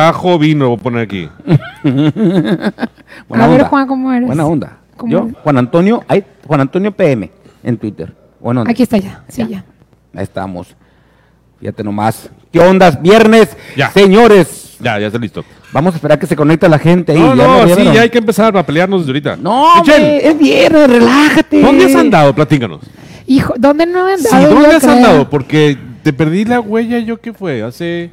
Bajo vino, voy a poner aquí. Buena a ver, onda. Juan, ¿cómo eres? Buena onda. ¿Cómo Yo, eres? Juan Antonio, hay Juan Antonio PM en Twitter. Buena onda. Aquí está ya, sí, ya. Ahí estamos. Fíjate nomás. ¿Qué ondas? Viernes. Ya. Señores, Ya, ya está listo. vamos a esperar que se conecte la gente ahí. No, Ya no, sí, vieron. ya hay que empezar a pelearnos desde ahorita. No, Michelle, hombre, es viernes, relájate. ¿dónde has andado? Platícanos. Hijo, ¿dónde no he Sí, andado? ¿dónde yo has creo? andado? Porque te perdí la huella, ¿yo qué fue? Hace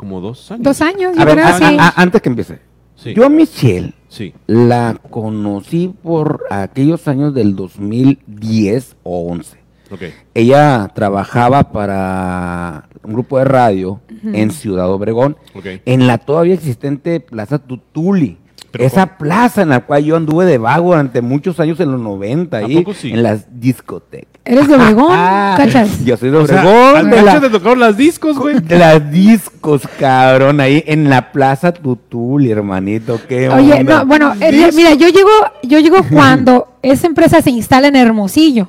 como dos años. Dos años, yo A ver, creo, a- sí. a- a- antes que empiece. Sí. Yo a Michelle Sí. la conocí por aquellos años del 2010 o 11. Ok. Ella trabajaba para un grupo de radio en Ciudad Obregón, en la todavía existente Plaza Tutuli. Pero Esa plaza en la cual yo anduve de vago durante muchos años en los 90, ¿A ahí, poco sí? en las discotecas. ¿Eres de Obregón? Ah, ¿Cachas? Yo soy de O sea, Obregón, al de, la- te tocaron las discos, güey. de las discos, cabrón, ahí en la Plaza Tutuli, hermanito. Qué Oye, onda. no, bueno, eh, mira, yo llego, yo llego cuando esa empresa se instala en Hermosillo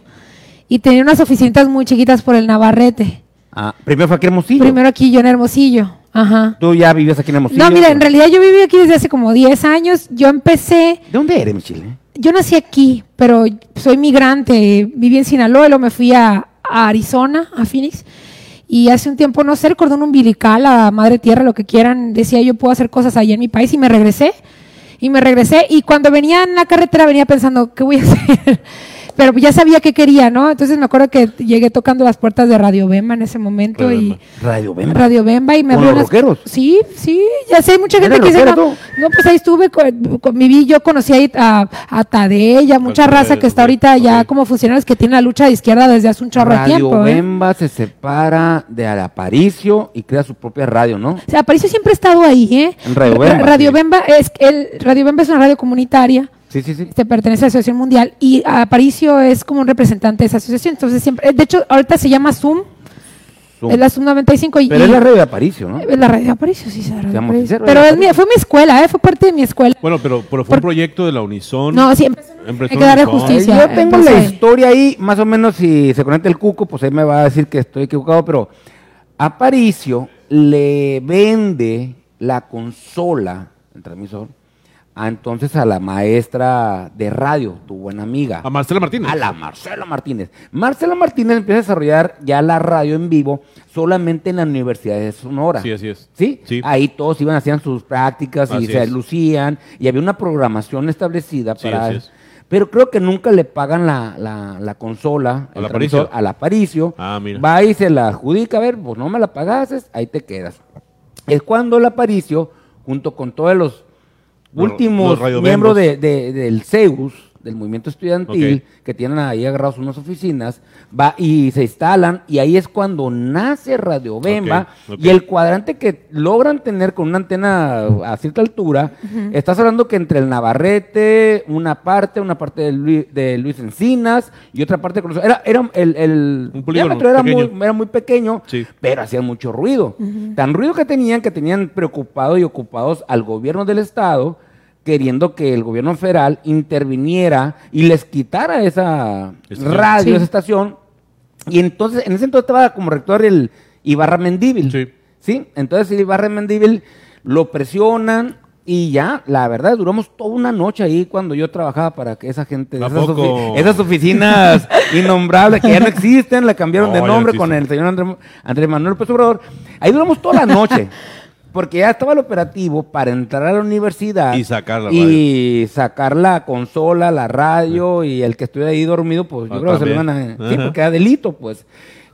y tenía unas oficinas muy chiquitas por el Navarrete. Ah, primero fue aquí en Hermosillo. Primero aquí yo en Hermosillo. Ajá. Tú ya vivías aquí en Hermosillo. No, mira, en realidad yo viví aquí desde hace como 10 años. Yo empecé, ¿De dónde eres, Michelle? yo nací aquí, pero soy migrante. Viví en Sinaloa y luego me fui a, a Arizona, a Phoenix. Y hace un tiempo, no sé, el cordón umbilical, a madre tierra, lo que quieran, decía yo puedo hacer cosas allá en mi país y me regresé. Y me regresé y cuando venía en la carretera venía pensando, ¿qué voy a hacer? Pero ya sabía qué quería, ¿no? Entonces me acuerdo que llegué tocando las puertas de Radio Bemba en ese momento Radio y Bemba. Radio Bemba. Radio Bemba y me ¿Con abrió los rockeros? Sí, sí, ya sé, hay mucha gente ¿Eres que dice, no, no, pues ahí estuve, con, con mi vi- yo conocí ahí a, a Tadella, mucha raza que está ahorita ya como funcionarios que tienen la lucha de izquierda desde hace un chorro de Radio tiempo. ¿eh? Bemba se separa de Aparicio y crea su propia radio, ¿no? O sea, Aparicio siempre ha estado ahí, ¿eh? En Radio Ra- Bemba, Radio sí. Bemba es el Radio Bemba es una radio comunitaria. Sí, sí, sí. Este pertenece a la Asociación Mundial y Aparicio es como un representante de esa asociación. Entonces siempre, de hecho, ahorita se llama Zoom, Zoom. es la Zoom 95 y, Pero es la radio de Aparicio, ¿no? es la radio de Aparicio, sí, Aparicio. sinceros, Pero Radio es mi- fue mi escuela, ¿eh? Fue parte de mi escuela. Bueno, pero, pero fue Por- un proyecto de la Unison. No, sí, empezó- Empezó hay que darle justicia. Yo tengo empezó la ahí. historia ahí, más o menos si se conecta el cuco, pues ahí me va a decir que estoy equivocado, pero Aparicio le vende la consola, el transmisor, a entonces a la maestra de radio, tu buena amiga. A Marcela Martínez. A la Marcela Martínez. Marcela Martínez empieza a desarrollar ya la radio en vivo solamente en la Universidad de Sonora. Sí, así es. ¿Sí? Sí. Ahí todos iban, hacían sus prácticas y se es. lucían y había una programación establecida Sí, para... así es. Pero creo que nunca le pagan la, la, la consola transmisor, al Aparicio. Ah, mira. Va y se la adjudica, a ver, pues no me la pagases, ahí te quedas. Es cuando el Aparicio, junto con todos Los- últimos miembros de, de- del CEUS, del movimiento estudiantil, que tienen ahí agarrados unas oficinas, va y se instalan, y ahí es cuando nace Radio Bemba, y el cuadrante que logran tener con una antena a cierta altura, estás hablando que entre el Navarrete, una parte, una parte de Luis, de Luis Encinas, y otra parte con era, era el, el Un polígono diámetro era muy, pequeño. era muy pequeño, Sí. pero hacían mucho ruido. Tan ruido que tenían que tenían preocupado y ocupados al gobierno del estado, queriendo que el gobierno federal interviniera y les quitara esa Estación. radio, Sí. esa estación. Y entonces, en ese entonces estaba como rector el Ibarra Mendíbil. Sí. ¿sí? Entonces el Ibarra Mendíbil lo presionan y ya, la verdad, duramos toda una noche ahí cuando yo trabajaba para que esa gente, ¿A esas, poco? ofi- esas oficinas innombrables que ya no existen, la cambiaron No, de no nombre con el señor André, Andrés Manuel López Obrador. Ahí duramos toda la noche. Porque ya estaba el operativo para entrar a la universidad Y sacar la y sacar la consola, la radio y el que estuviera ahí dormido, pues yo Ah, creo que se lo iban a... Sí, porque era delito, pues.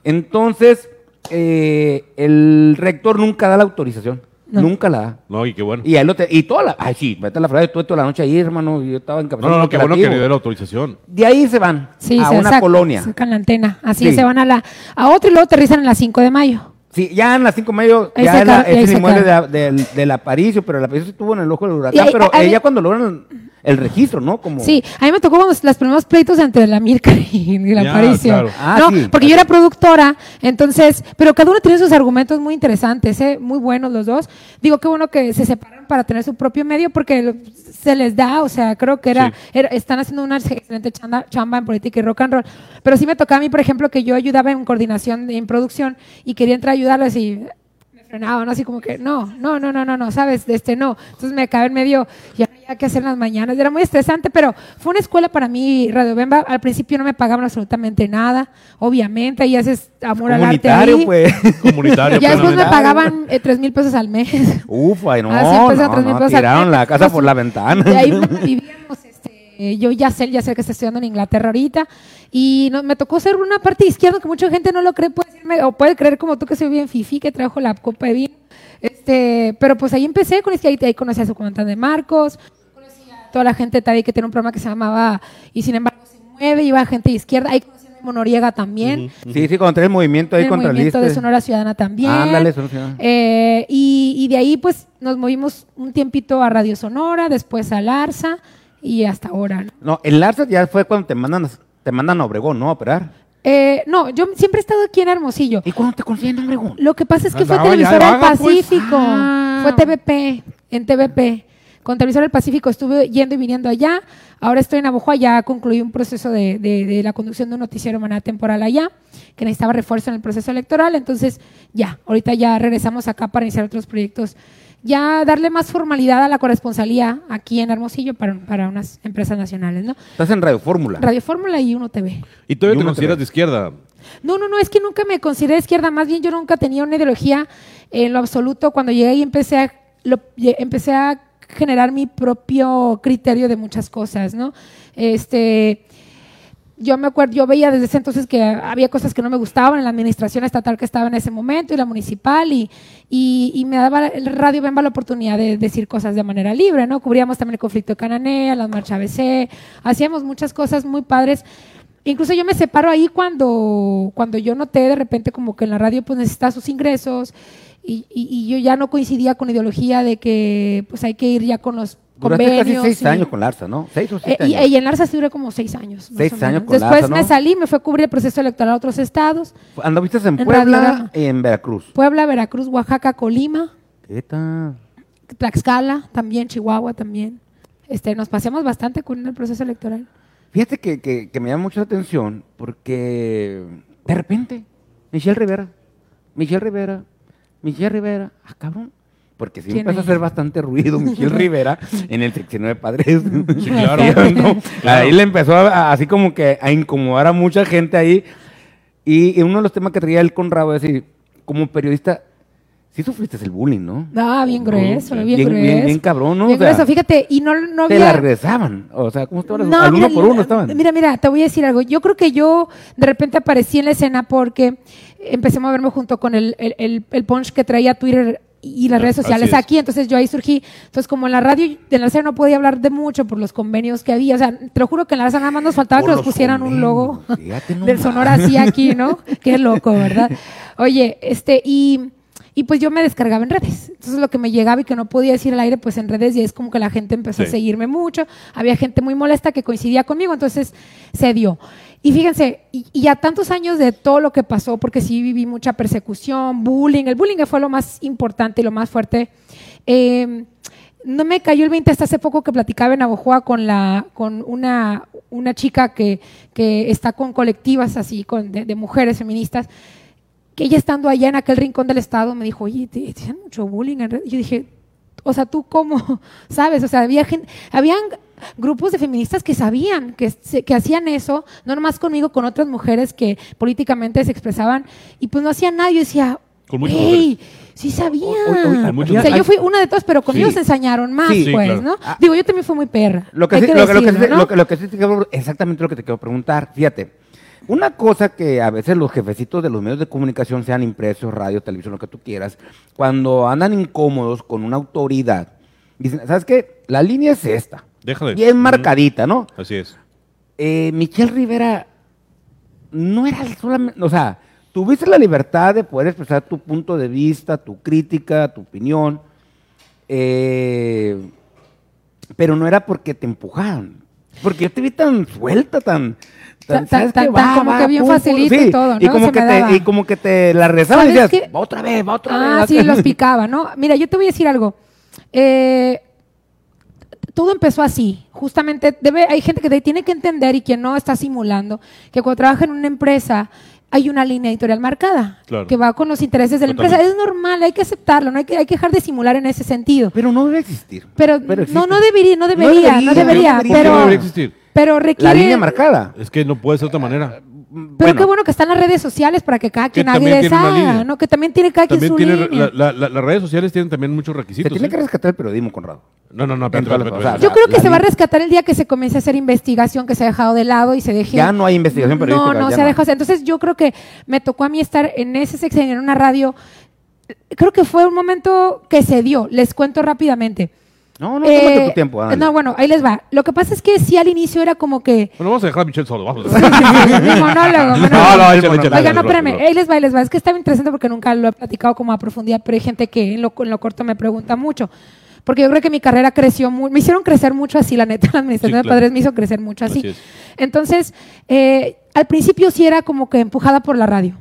Entonces, eh, el rector nunca da la autorización. No. Nunca la da. No, y qué bueno. Y ahí lo te- y toda la, ay sí, vete a la frase, toda la noche ahí, hermano, y yo estaba No, encabezando no, no, el qué bueno que le dio la autorización. De ahí se van Sí, a se una saca- colonia. Sacan la antena. Así Sí. se van a la a otra y luego aterrizan en la 5 de mayo. Sí, ya en las cinco medio, Ahí ya se es, la- el inmueble de, del, del Aparicio, pero el Aparicio estuvo en el ojo del huracán, pero ella cuando logran el registro, ¿no? Como, Sí, a mí me tocó cuando los primeros pleitos entre la Mirka y la Aparicio. claro. Ah, no, sí. porque yo era productora, entonces, pero cada uno tiene sus argumentos muy interesantes, ¿eh? muy buenos los dos. Digo, qué bueno que se separan para tener su propio medio porque se les da, o sea, creo que era, Sí. era- están haciendo una excelente chamba, chamba en política y rock and roll. Pero sí me tocaba a mí, por ejemplo, que yo ayudaba en coordinación, en producción y quería entrar a ayudarles y me frenaban así como que no, no, no, no, no, no, sabes, de este no. Entonces me acabé en medio, ya que hacer en las mañanas. Era muy estresante, pero fue una escuela para mí, Radio Bemba. Al principio no me pagaban absolutamente nada, obviamente, ahí haces amor al arte Comunitario, ahí. pues. Comunitario. Ya después me plenamente. pagaban eh, tres mil pesos al mes. Uf, ay, no, Ah, sí, a no, tres mil no, pesos al tiraron mes. la casa por la ventana. De ahí vivíamos, este, yo ya sé, ya sé que está estudiando en Inglaterra ahorita, y no- me tocó ser una parte izquierda que mucha gente no lo cree, puede decirme, o puede creer como tú que soy bien fifi, que trajo la copa de vino. Este, pero pues ahí empecé con este, ahí, ahí conocí a su comandante Marcos, conocí a toda la gente de que tiene un programa que se llamaba Y sin embargo se mueve, iba gente de izquierda, ahí conocí a Memo Noriega también. Sí, sí, contra el movimiento ahí el contra el movimiento de. Sonora Ciudadana también. Ándale, Sonora Ciudadana. Eh, y, y de ahí pues nos movimos un tiempito a Radio Sonora, después a Larsa y hasta ahora. ¿no? No, el Larsa ya fue cuando te mandan, te mandan a Obregón, ¿no? A operar. Eh, no, yo siempre he estado aquí en Hermosillo. ¿Y cuándo te consiguen en Obregón? Lo que pasa es que fue Andaba ya Televisora de del pues. Pacífico, Ah. fue TVP, en TVP. Con Televisora del Pacífico estuve yendo y viniendo allá. Ahora estoy en Abojoa, ya concluí un proceso de, de- de la conducción de un noticiero manera temporal allá, que necesitaba refuerzo en el proceso electoral. Entonces, ya, ahorita ya regresamos acá para iniciar otros proyectos. Ya darle más formalidad a la corresponsalía aquí en Hermosillo para, para unas empresas nacionales, ¿no? Estás en Radio Fórmula. Radio Fórmula y Uno TV. ¿Y todavía Y te consideras de izquierda? No, no, no, es que nunca me consideré de izquierda, más bien yo nunca tenía una ideología en lo absoluto. Cuando llegué y empecé a, lo- empecé a generar mi propio criterio de muchas cosas, ¿no? Este, yo me acuerdo, yo veía desde ese entonces que había cosas que no me gustaban en la administración estatal que estaba en ese momento y la municipal y, y, me daba el Radio Bemba la oportunidad de decir cosas de manera libre, ¿no? Cubríamos también el conflicto de Cananea, las marchas ABC, hacíamos muchas cosas muy padres. Incluso yo me separo ahí cuando, cuando yo noté de repente como que en la radio pues necesitaba sus ingresos y- y yo ya no coincidía con la ideología de que pues hay que ir ya con los Duraste casi seis y- años con Larsa, ¿no? Seis o eh, siete y, años. y en Larsa sí duré como seis años. Seis años con Después Larsa, me ¿no? salí, me fue a cubrir el proceso electoral a otros estados. Anduviste en en Puebla y en Veracruz. Puebla, Veracruz, Oaxaca, Colima, ¿Qué tal? Tlaxcala, también Chihuahua, también. Este, nos paseamos bastante con el proceso electoral. Fíjate que, que, que me llama mucho la atención porque de repente, Michelle Rivera, Michelle Rivera, Michelle Rivera, ah, cabrón. Porque sí ¿Quién empezó a hacer bastante ruido Michelle Rivera en el seccionario de padres. Sí, claro. ¿no? Claro. Ahí le empezó a- así como que a incomodar a mucha gente ahí. Y, y uno de los temas que traía él con Rabo es decir, como periodista, sí sufriste el bullying, ¿no? Ah, bien grueso, bien, Bien- grueso. bien- bien cabrón, ¿no? Bien O sea, grueso, fíjate, y no, no Te había... la regresaban. O sea, ¿cómo estaban? No, Al uno por uno estaban. Mira, mira, te voy a decir algo. Yo creo que yo de repente aparecí en la escena porque empecé a moverme junto con el, el, el- el punch que traía Twitter y las redes sociales es. aquí. Entonces yo ahí surgí. Entonces, como en la radio, en la no podía hablar de mucho por los convenios que había. O sea, te lo juro que en la nada más nos faltaba Por que nos pusieran un logo del. Sonora así aquí, ¿no? Qué loco, ¿verdad? Oye, este, y. Y pues yo me descargaba en redes. Entonces lo que me llegaba y que no podía decir al aire, pues en redes y es como que la gente empezó a seguirme mucho. Había gente muy molesta que coincidía conmigo, entonces se dio. Y fíjense, y, y a tantos años de todo lo que pasó, porque sí viví mucha persecución, bullying, el bullying fue lo más importante y lo más fuerte. Eh, no me cayó el 20 hasta hace poco que platicaba en Abojoa con, la, con una, una chica que, que está con colectivas así, con, de, de mujeres feministas, que ella estando allá en aquel rincón del estado me dijo, oye, te, hacen mucho bullying. en red?". Y yo dije, o sea, ¿tú cómo? ¿Sabes? O sea, había gente, habían grupos de feministas que sabían que, se- que hacían eso, no nomás conmigo, con otras mujeres que políticamente se expresaban, y pues no hacían nada. Yo decía, Con muchas "Ey, sí sabían. O- o- o- Con muchas o sea, yo fui una de todas, pero conmigo Sí. se ensañaron más, Sí, pues, claro. ¿no? Ah. Digo, yo también fui muy perra. Lo que, sí, que lo, que- lo que decirlo, sí- ¿no? lo que- lo que sí te quiero- exactamente lo que te quiero preguntar. Fíjate, una cosa que a veces los jefecitos de los medios de comunicación, sean impresos, radio, televisión, lo que tú quieras, cuando andan incómodos con una autoridad, dicen, ¿sabes qué? La línea es esta. Déjale. Bien marcadita, ¿no? Así es. Eh, Michelle Rivera no era solamente, o sea, tuviste la libertad de poder expresar tu punto de vista, tu crítica, tu opinión, eh, pero no era porque te empujaban, porque yo te vi tan suelta, tan... Tan- ¿sabes tan- qué? tan como que bien facilito y todo, Y ¿no? como, Se que te, y como que te la rezaban y ¿Sabes decías, qué? va otra vez, va otra Ah, vez. sí, los picaba, ¿no? Mira, yo te voy a decir algo. Eh, todo empezó así. Justamente debe, hay gente que tiene que entender y quien no está simulando que cuando trabaja en una empresa hay una línea editorial marcada Claro. que va con los intereses de la empresa. Es normal, hay que aceptarlo, no hay que, hay que dejar de simular en ese sentido. Pero no debe existir. Pero, existe. no, no debería, no debería, no debería, debería, no ¿Por qué pero, no debería existir? pero requiere... La línea marcada. Es que no puede ser de otra manera. Pero qué bueno que están las redes sociales para que cada Que quien haga línea. ¿no? Que también tiene cada quien su tiene, línea. la- la- la- las redes sociales tienen también muchos Se requisitos. tiene ¿eh? que rescatar el periodismo, Conrado. No, no, no, cosas. espérate. Yo creo que se va a rescatar el día que se comience a hacer investigación que se ha dejado de lado y se deje. Ya no hay investigación periodística. No, no se ha dejado. Entonces yo creo que me tocó a mí estar en ese sexenio en una radio. Creo que fue un momento que se dio. Les cuento rápidamente. No, no, Eh, tómate tu tiempo. ándale. no, bueno, ahí les va. Lo que pasa es que sí al inicio era como que Bueno, vamos a dejar a Michelle solo. Vamos. mi monólogo. monólogo. No, no, échale, échale, Oigan, échale, no, espérame, ahí les va, ahí les va. Es que estaba interesante porque nunca lo he platicado como a profundidad, pero hay gente que en lo, en lo corto me pregunta mucho. Porque yo creo que mi carrera creció muy, me hicieron crecer mucho así, la neta, la administración Sí, de claro. padres me hizo crecer mucho así. Así es. Entonces, eh, al principio sí era como que empujada por la radio,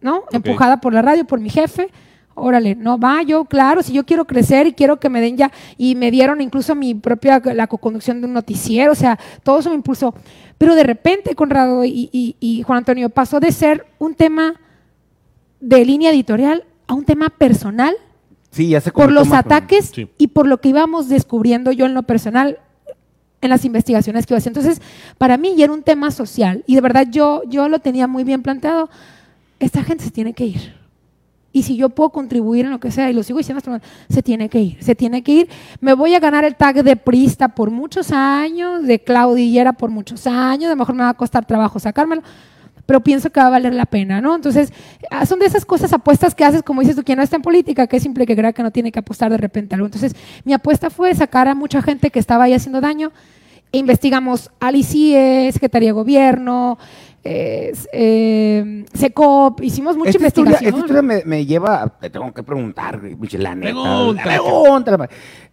¿no? Empujada por la radio, por mi jefe. Órale, no va, yo, claro, si yo quiero crecer y quiero que me den ya, y me dieron incluso mi propia, la coconducción de un noticiero, o sea, todo eso me impulsó. Pero de repente, Conrado y, y- y Juan Antonio, pasó de ser un tema de línea editorial a un tema personal Sí, ya se por los ataques Sí. y por lo que íbamos descubriendo yo en lo personal en las investigaciones que iba haciendo. Entonces, para mí ya era un tema social y de verdad yo, yo lo tenía muy bien planteado. Esta gente se tiene que ir. Y si yo puedo contribuir en lo que sea, y lo sigo diciendo, momento, se tiene que ir, se tiene que ir. Me voy a ganar el tag de Prista por muchos años, de Claudillera por muchos años, a lo mejor me va a costar trabajo sacármelo, pero pienso que va a valer la pena, ¿no? Entonces, ah, son de esas cosas, apuestas que haces, como dices tú, quien no está en política, que es simple que crea que no tiene que apostar de repente algo. Entonces, mi apuesta fue sacar a mucha gente que estaba ahí haciendo daño. E investigamos al ICIE, Secretaría de Gobierno, eh, eh, SECOP, hicimos mucha Esta historia, investigación. esta historia me, me lleva, a- te tengo que preguntar, la neta, Pregúntale. pregúntale.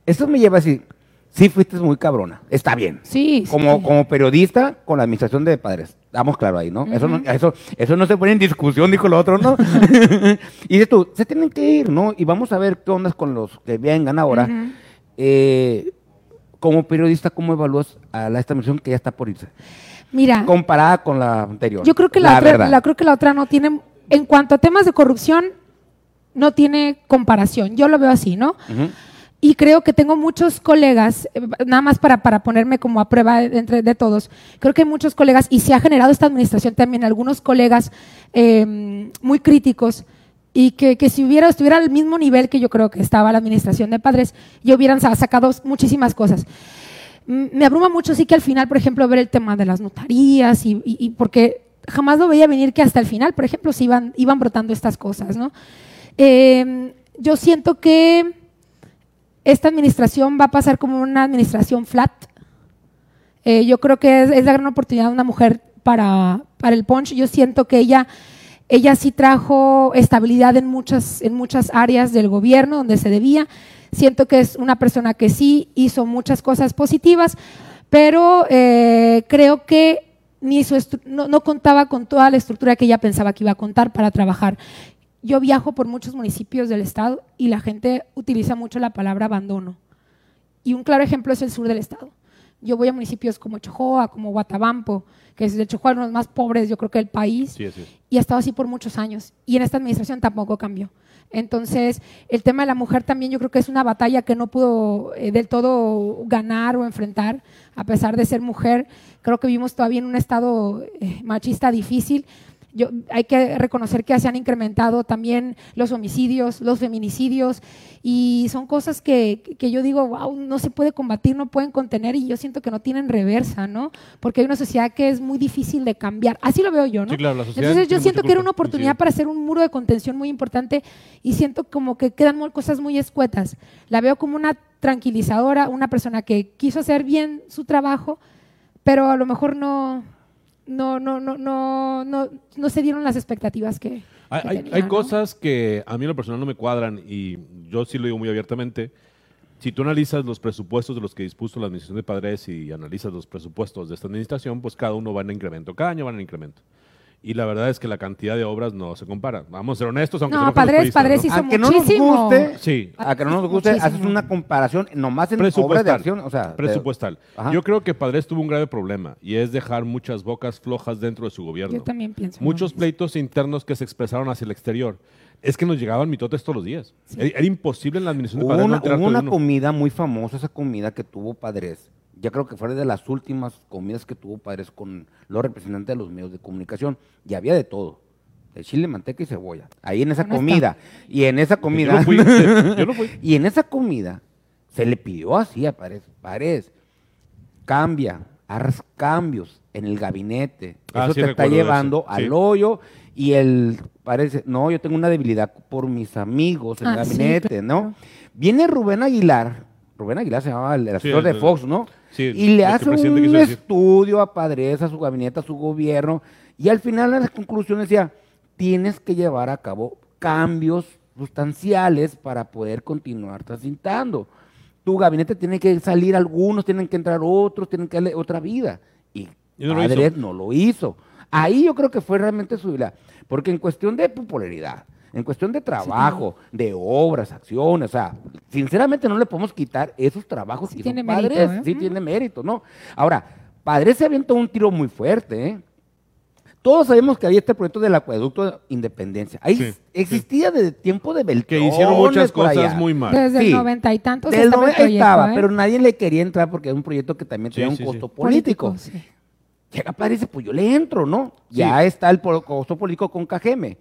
Esto me lleva a decir, sí fuiste muy cabrona, está bien. Sí, sí. Como, periodista con la administración de padres, estamos claro ahí, ¿no? eso, no eso, eso no se pone en discusión, dijo lo otro, ¿no? y dices tú, se tienen que ir, ¿no? Y vamos a ver qué ondas con los que vengan ahora. Eh, como periodista, ¿cómo evalúas a la, esta administración que ya está por irse? Mira, Comparada con la anterior. yo creo que la, otra, verdad. la- creo que la otra no tiene, en cuanto a temas de corrupción, no tiene comparación. Yo lo veo así, ¿no? Y creo que tengo muchos colegas, eh, nada más para, para ponerme como a prueba de- entre de todos, creo que hay muchos colegas, y se ha generado esta administración también, algunos colegas eh, muy críticos, y que, que si hubiera, estuviera al mismo nivel que yo creo que estaba la administración de padres, ya hubieran sa- sacado muchísimas cosas. Me abruma mucho sí que al final, por ejemplo, ver el tema de las notarías, y, porque jamás lo veía venir que hasta el final, por ejemplo, se iban, brotando estas cosas, ¿no? Eh, yo siento que esta administración va a pasar como una administración flat. Eh, yo creo que es, es la gran oportunidad de una mujer para, para el punch. Yo siento que ella, ella sí trajo estabilidad en muchas, en muchas áreas del gobierno donde se debía. Siento que es una persona que sí hizo muchas cosas positivas, pero eh, creo que ni su no, no contaba con toda la estructura que ella pensaba que iba a contar para trabajar. Yo viajo por muchos municipios del estado y la gente utiliza mucho la palabra abandono. Y un claro ejemplo es el sur del estado. Yo voy a municipios como Chojoa, como Guatabampo, que es de Chojoa uno de los más pobres, yo creo que del país, Sí, es. y ha estado así por muchos años. Y en esta administración tampoco cambió. Entonces, el tema de la mujer también yo creo que es una batalla que no pudo eh, del todo ganar o enfrentar, a pesar de ser mujer. Creo que vivimos todavía en un estado eh, machista difícil. Yo, hay que reconocer que se han incrementado también los homicidios, los feminicidios, y son cosas que, que yo digo, wow, no se puede combatir, no pueden contener, y yo siento que no tienen reversa, ¿no? Porque hay una sociedad que es muy difícil de cambiar. Así lo veo yo, ¿no? Sí, claro, la sociedad Entonces yo siento que era una oportunidad para hacer un muro de contención muy importante y siento como que quedan muy- cosas muy escuetas. La veo como una tranquilizadora, una persona que quiso hacer bien su trabajo, pero a lo mejor no, no, no, no, no, no, no se dieron las expectativas que, Hay, que hay- tenía, hay ¿no? cosas que a mí en lo personal no me cuadran y yo sí lo digo muy abiertamente. Si tú analizas los presupuestos de los que dispuso la Administración de Padres y analizas los presupuestos de esta administración, pues cada uno va en incremento, cada año van en incremento. Y la verdad es que la cantidad de obras no se compara. Vamos a ser honestos, aunque No, Padres- Padres ¿no? hizo a que no nos muchísimo. guste, Sí. a que no nos guste, Muchísimo. haces una comparación nomás en obras de Presupuestal. acción, o sea, de- presupuestal. Yo creo que Padres tuvo un grave problema y es dejar muchas bocas flojas dentro de su gobierno. Yo también pienso. Muchos pleitos internos que se expresaron hacia el exterior. Es que nos llegaban mitotes todos los días. Era, era imposible en la administración de Padres no una, enterarte hubo una uno. comida muy famosa, esa comida que tuvo Padres. Ya creo que fue de las últimas comidas que tuvo Padres con los representantes de los medios de comunicación. Y había de todo. De chile, manteca y cebolla. Ahí en esa Honesta. comida. Y en esa comida. Yo no fui. Yo no fui. y en esa comida se le pidió así a Paredes. Paredes, cambia, haz cambios en el gabinete. Ah, eso sí te está eso, llevando sí. al hoyo. Y él parece, no, yo tengo una debilidad por mis amigos en el Ah, sí, gabinete, ¿no? Viene Rubén Aguilar, Rubén Aguilar se llamaba el, el asesor de el- Fox, ¿no? Sí, y le hace un estudio a Padres, a su gabinete, a su gobierno, y al final en la conclusión decía, tienes que llevar a cabo cambios sustanciales para poder continuar transitando. Tu gabinete tiene que salir algunos, tienen que entrar otros, tienen que darle otra vida. Y no Padres no lo hizo. Ahí yo creo que fue realmente su habilidad. Porque en cuestión de popularidad, en cuestión de trabajo, de obras, acciones, o sea, sinceramente no le podemos quitar esos trabajos Sí que tiene mérito, Padres. ¿eh? Sí tiene mérito, ¿no? Ahora, Padres se avientó un tiro muy fuerte, ¿eh? Todos sabemos que había este proyecto del acueducto de Independencia. Ahí Sí, existía desde tiempo de Beltrán. Que hicieron muchas cosas muy mal. Desde Sí. el noventa y tantos Del estaba el 90 proyecto, estaba, ¿eh? pero nadie le quería entrar porque era un proyecto que también tenía sí, un sí. costo político. sí. Llega Padre y dice, pues yo le entro, ¿no? Sí. Ya está el costo político con KGM.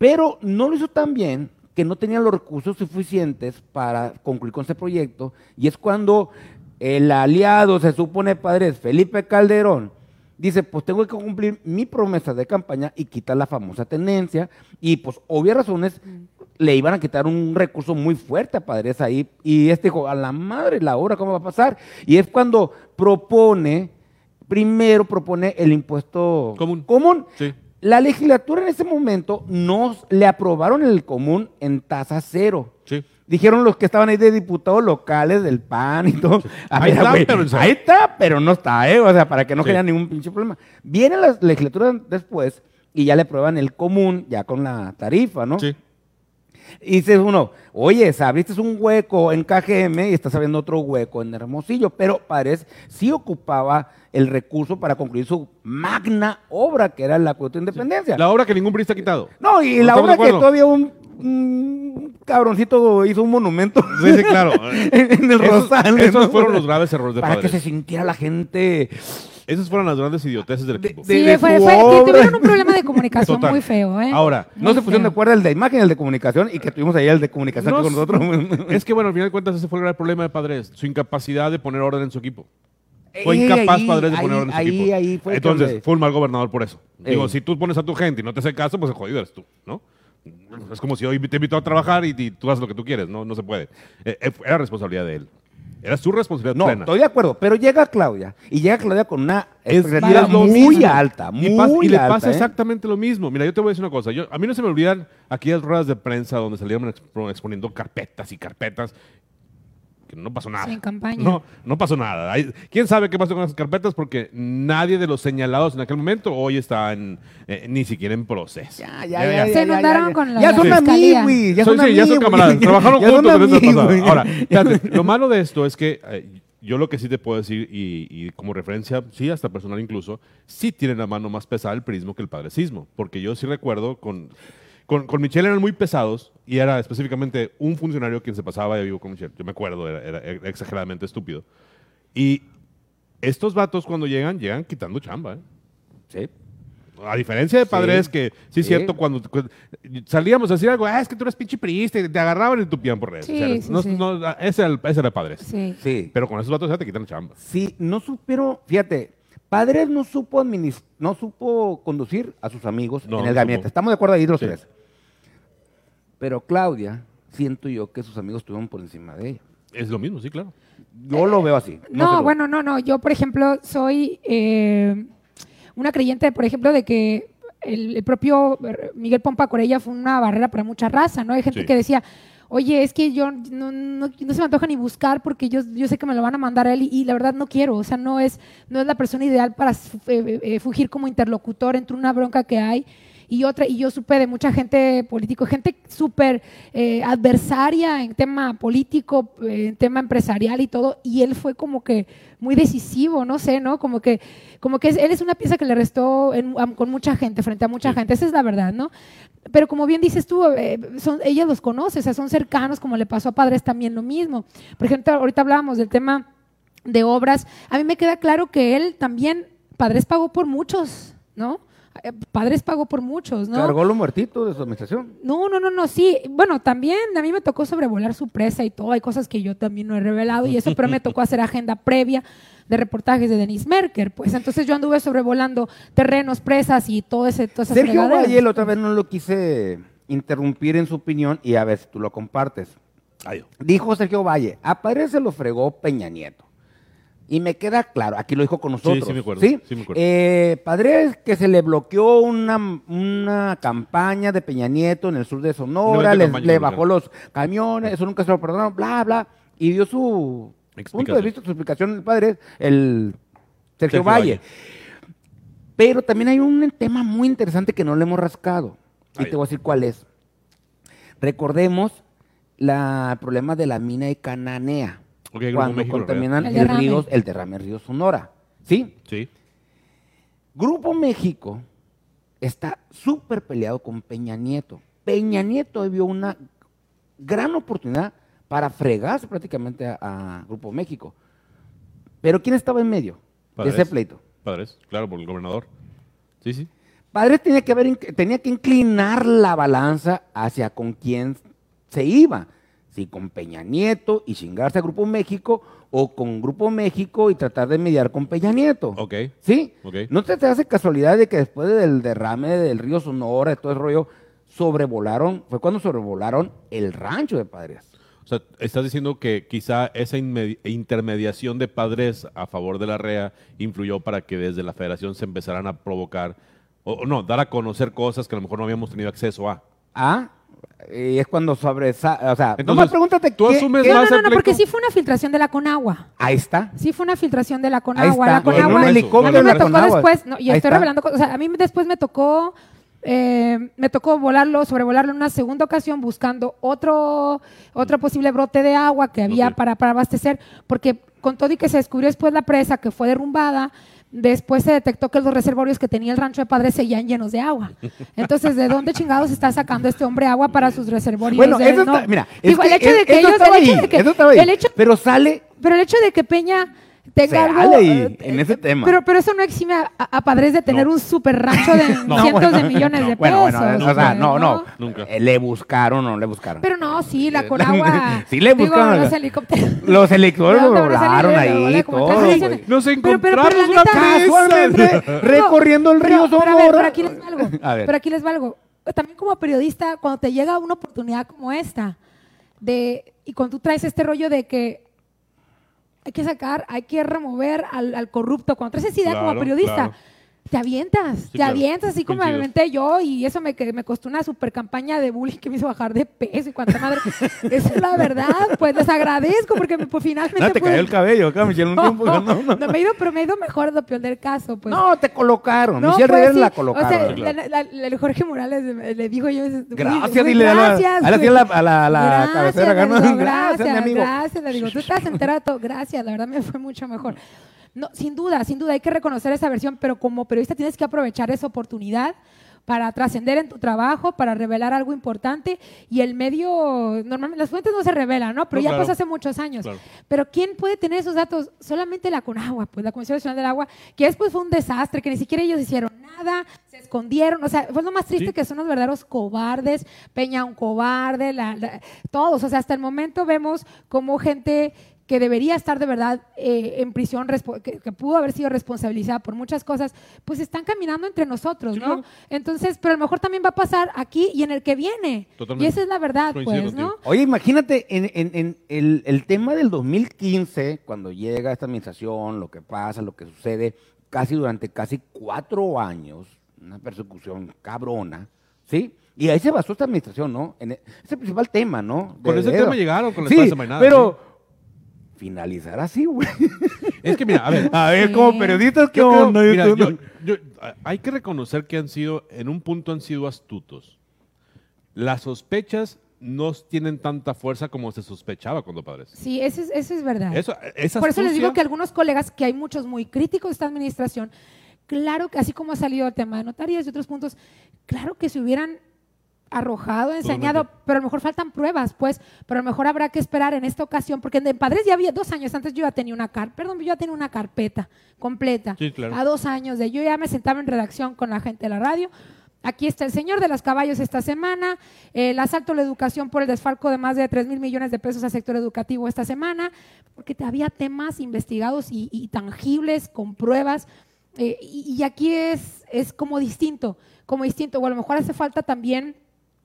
Pero no lo hizo tan bien que no tenía los recursos suficientes para concluir con ese proyecto. Y es cuando el aliado, se supone padre, Felipe Calderón, dice, pues tengo que cumplir mi promesa de campaña y quitar la famosa tenencia. Y pues, obvias razones, le iban a quitar un recurso muy fuerte a Padres ahí. Y este dijo, a la madre, la hora, ¿cómo va a pasar? Y es cuando propone, primero propone el impuesto Común. común. Sí. La legislatura en ese momento nos le aprobaron el común en tasa cero. Sí. Dijeron los que estaban ahí de diputados locales del PAN y todo. A Ahí ver, está, pero ahí está, pero no está, ¿eh? O sea, para que no Sí. haya ningún pinche problema. Viene la legislatura después y ya le aprueban el común, ya con la tarifa, ¿no? Sí. Y dice uno, oye, abriste un hueco en KGM y estás abriendo otro hueco en Hermosillo, pero Paredes sí ocupaba el recurso para concluir su magna obra, que era la Acueducto de Independencia. La obra que ningún priista ha quitado. No, y ¿No la obra que todavía un, un cabroncito hizo un monumento Sí, sí, claro. en el Esos- Rosal. esos ¿no? fueron los graves errores de Para que Padres. se sintiera la gente. Esas fueron las grandes idioteces del De- equipo. de- Sí, fue, fue- tuvieron un problema de comunicación Total. muy feo, ¿eh? Ahora, No se pusieron de acuerdo el de imagen y el de comunicación y que tuvimos ahí el de comunicación No con nosotros. Es que, bueno, al final de cuentas, ese fue el gran problema de Padres. Su incapacidad de poner orden en su equipo. Fue Eh, incapaz ahí- Padres de ahí- poner orden en su ahí- equipo. ahí fue Entonces, fue un mal gobernador por eso. Digo, si tú pones a tu gente y no te hace caso, pues el jodido eres tú, ¿no? Es como si hoy te invito a trabajar y, y tú haces lo que tú quieres, ¿no? No se puede. Eh, eh, era responsabilidad de él. Era su responsabilidad No, plena. estoy de acuerdo, pero llega Claudia y llega Claudia con una expectativa muy mismo. alta, muy y, pas- y le alta, pasa ¿eh? exactamente lo mismo. Mira, yo te voy a decir una cosa. Yo, a mí no se me olvidan aquellas ruedas de prensa donde expo- exponiendo carpetas y carpetas. Que no pasó nada. Sí, en campaña. No, no pasó nada. Hay- ¿Quién sabe qué pasó con esas carpetas? Porque nadie de los señalados en aquel momento hoy está en, eh, ni siquiera en proceso. Ya, ya, ya, Se ya, inundaron con la- Ya son amigos, ya son sí, ya son camaradas. Trabajaron juntos en esta amigos, pasada. güey. Ahora, fíjate, lo malo de esto es que eh, yo lo que sí te puedo decir, y, y como referencia, sí, hasta personal incluso, sí tienen la mano más pesada el prismo que el padrecismo. Porque yo sí recuerdo con. Con, con Michelle eran muy pesados y era específicamente un funcionario quien se pasaba de vivo con Michelle. Yo me acuerdo, era, era exageradamente estúpido. Y estos vatos cuando llegan, llegan quitando chamba. ¿eh? Sí. A diferencia de Sí, padres que, sí, es sí. cierto, cuando, cu- salíamos a decir algo, ah, es que tú eres pinche priista y te agarraban y tupían por redes Sí, sociales. sí, No, sí. no, ese, era, el- ese era padres. Sí. Sí. Pero con esos vatos ya te quitan chamba. Sí, no supieron, fíjate, Padres no supo administ- no supo conducir a sus amigos No, en no el gabinete. supo. Estamos de acuerdo ahí los Sí. tres. Pero Claudia, siento yo que sus amigos estuvieron por encima de ella. Es lo mismo, sí, claro. Yo lo veo así. No, bueno, no, no. Yo, por ejemplo, soy eh, una creyente, por ejemplo, de que el, el propio eh, Miguel Pompa Corella fue una barrera para mucha raza, ¿no? Hay gente Sí. que decía, oye, es que yo no, no, no se me antoja ni buscar porque yo, yo sé que me lo van a mandar a él y, y la verdad no quiero, o sea, no es, no es la persona ideal para fu- eh, eh, fugir como interlocutor entre una bronca que hay y otra, y yo supe de mucha gente político, gente súper eh, adversaria en tema político, eh, en tema empresarial y todo, y él fue como que muy decisivo, no sé, ¿no? Como que, como que es- él es una pieza que le restó en- a- con mucha gente, frente a mucha Sí. gente, esa es la verdad, ¿no? Pero como bien dices tú, eh, son, ella los conoce, o sea, son cercanos, como le pasó a Padres también lo mismo. Por ejemplo, ahorita hablábamos del tema de obras, a mí me queda claro que él también, Padres pagó por muchos, ¿no? Eh, Padres pagó por muchos, ¿no? Cargó los muertitos de su administración. No, no, no, no, sí. Bueno, también a mí me tocó sobrevolar su presa y todo. Hay cosas que yo también no he revelado y eso, pero me tocó hacer agenda previa de reportajes de Denise Merker. Pues entonces yo anduve sobrevolando terrenos, presas y todo ese, todas esas Sergio. Valle, la otra vez no lo quise interrumpir en su opinión y a ver si tú lo compartes. Ay, Dijo Sergio Valle, a Padre se lo fregó Peña Nieto. Y me queda claro, aquí lo dijo con nosotros. sí me acuerdo, ¿sí? sí me acuerdo. Eh, Padre que se le bloqueó una, una campaña de Peña Nieto en el sur de Sonora, les- campaña le bajó los camiones, eso nunca se lo perdonaron, bla, bla. Y dio su punto de vista, su explicación el Padre, el Sergio, Sergio Valle. Valle. Pero también hay un tema muy interesante que no le hemos rascado. Y te voy a decir cuál es. Recordemos la, el problema de la mina de Cananea. Cuando México, contaminan El el, derrame. río, el derrame río Sonora. ¿Sí? Sí. Grupo México está súper peleado con Peña Nieto. Peña Nieto vio una gran oportunidad para fregarse prácticamente a, a Grupo México. Pero ¿quién estaba en medio Padres. de ese pleito? Padres, claro, por el gobernador. Sí, sí. Padres tenía que, haber, tenía que inclinar la balanza hacia con quién se iba. Si con Peña Nieto y chingarse a Grupo México o con Grupo México y tratar de mediar con Peña Nieto. Ok. ¿Sí? Ok. ¿No te, te hace casualidad de que después del derrame del río Sonora y todo el rollo, sobrevolaron, fue cuando sobrevolaron el rancho de Padres? O sea, estás diciendo que quizá esa intermediación de padres a favor de la REA influyó para que desde la federación se empezaran a provocar, o, o no, dar a conocer cosas que a lo mejor no habíamos tenido acceso a. Ah, y es cuando sobresa, o sea, Entonces, nomás pregúntate ¿tú qué- asumes qué- No, no, más no, no, porque sí fue una filtración de la Conagua. Ahí está. Sí fue una filtración de la Ahí Conagua. está, La en Conagua un eso, helicóptero a mí me tocó Conagua. después, no, y Ahí estoy está. revelando cosas. O sea, a mí después me tocó, eh, me tocó volarlo, sobrevolarlo en una segunda ocasión buscando otro, otro posible brote de agua que había Ok. para, para abastecer, porque con todo y que se descubrió después la presa que fue derrumbada, después se detectó que los reservorios que tenía el rancho de padres seguían llenos de agua. Entonces, ¿de dónde chingados está sacando este hombre agua para sus reservorios? Bueno, de- eso no? está, mira, Digo, el que hecho de es- que eso ellos, estaba el hecho ahí, de que, eso estaba ahí. el hecho, pero sale pero el hecho de que Peña tenga Se algo. ahí, eh, en ese tema. Pero, pero eso no exime a, a padres de tener No. un super rancho de No, cientos bueno, de millones no. de Bueno, pesos. bueno, o sea, no, no. Nunca. Eh, Le buscaron o no le buscaron. Pero no, sí, la Conagua. Sí le digo, buscaron. los helicópteros. Los helicópteros lo volaron ahí, todo. Nos Pero- pero- pero encontramos una. Casualmente, recorriendo el río Sonora. pero aquí les va algo. A ver. Pero aquí les va algo. También como periodista, cuando te llega una oportunidad como esta, de, y cuando tú traes este rollo de que hay que sacar, hay que remover al, al corrupto, cuando traes esa idea como periodista, claro. Te avientas, te claro. avientas, así como me aventé yo, y eso me, me costó una super campaña de bullying que me hizo bajar de peso y cuánta madre. Esa es la verdad, pues les agradezco porque pues, finalmente. No, te pude- cayó el cabello acá, Michelle, un tiempo. no, No, no, no me he ido, pero me he ido mejor lo peor del caso. Pues. No, te colocaron. No, Michelle pues, Rivera sí. la colocaron. O sea, claro. la- la- la- Jorge Morales le, dijo yo. Gracias, dile a la- gracias, a la- a la- a la- a la Gracias, cabecera, Gracias, Gracias, mi amigo. gracias, le digo, tú estás enterado. Gracias, la verdad me fue mucho mejor. No, sin duda, sin duda, hay que reconocer esa versión, pero como periodista tienes que aprovechar esa oportunidad para trascender en tu trabajo, para revelar algo importante y el medio, normalmente las fuentes no se revelan, ¿no? Pero No, ya claro. pasó hace muchos años. Claro. Pero ¿quién puede tener esos datos? Solamente la CONAGUA, pues la Comisión Nacional del Agua, que después fue un desastre, que ni siquiera ellos hicieron nada, se escondieron, o sea, fue lo más triste Sí. que son los verdaderos cobardes, Peña un cobarde, la- la- todos, o sea, hasta el momento vemos como gente que debería estar de verdad eh, en prisión, que, que pudo haber sido responsabilizada por muchas cosas, pues están caminando entre nosotros, ¿no? claro. Entonces, pero a lo mejor también va a pasar aquí y en el que viene. Totalmente. Y esa es la verdad, Coincido pues, ¿no? Oye, imagínate en, en- en el, el tema del 2015, cuando llega esta administración, lo que pasa, lo que sucede, casi durante casi cuatro años, una persecución cabrona, ¿sí? Y ahí se basó esta administración, ¿no? En es el principal tema, ¿no? Con ese de- tema llegaron, con la Sí, pero finalizar así, güey. Es que mira, a ver. A ver, Sí. como periodistas, ¿qué yo creo- onda? mira, Esto yo- no- yo- a- hay que reconocer que han sido, en un punto han sido astutos. Las sospechas no tienen tanta fuerza como se sospechaba cuando padres. Sí, eso es, eso es verdad. Eso, esa Por eso les digo que algunos colegas, que hay muchos muy críticos de esta administración, claro que así como ha salido el tema de notarías y otros puntos, claro que se hubieran arrojado, enseñado, Totalmente. pero a lo mejor faltan pruebas, pues, pero a lo mejor habrá que esperar en esta ocasión, porque en Padres ya había dos años antes yo ya tenía una carpeta, perdón, yo ya tenía una carpeta completa, Sí, claro. a dos años de yo ya me sentaba en redacción con la gente de la radio, Aquí está el señor de los caballos esta semana, el asalto a la educación por el desfalco de más de 3 mil millones de pesos al sector educativo esta semana, porque había temas investigados y, y tangibles, con pruebas, eh, y, y aquí es, es como distinto, como distinto, o a lo mejor hace falta también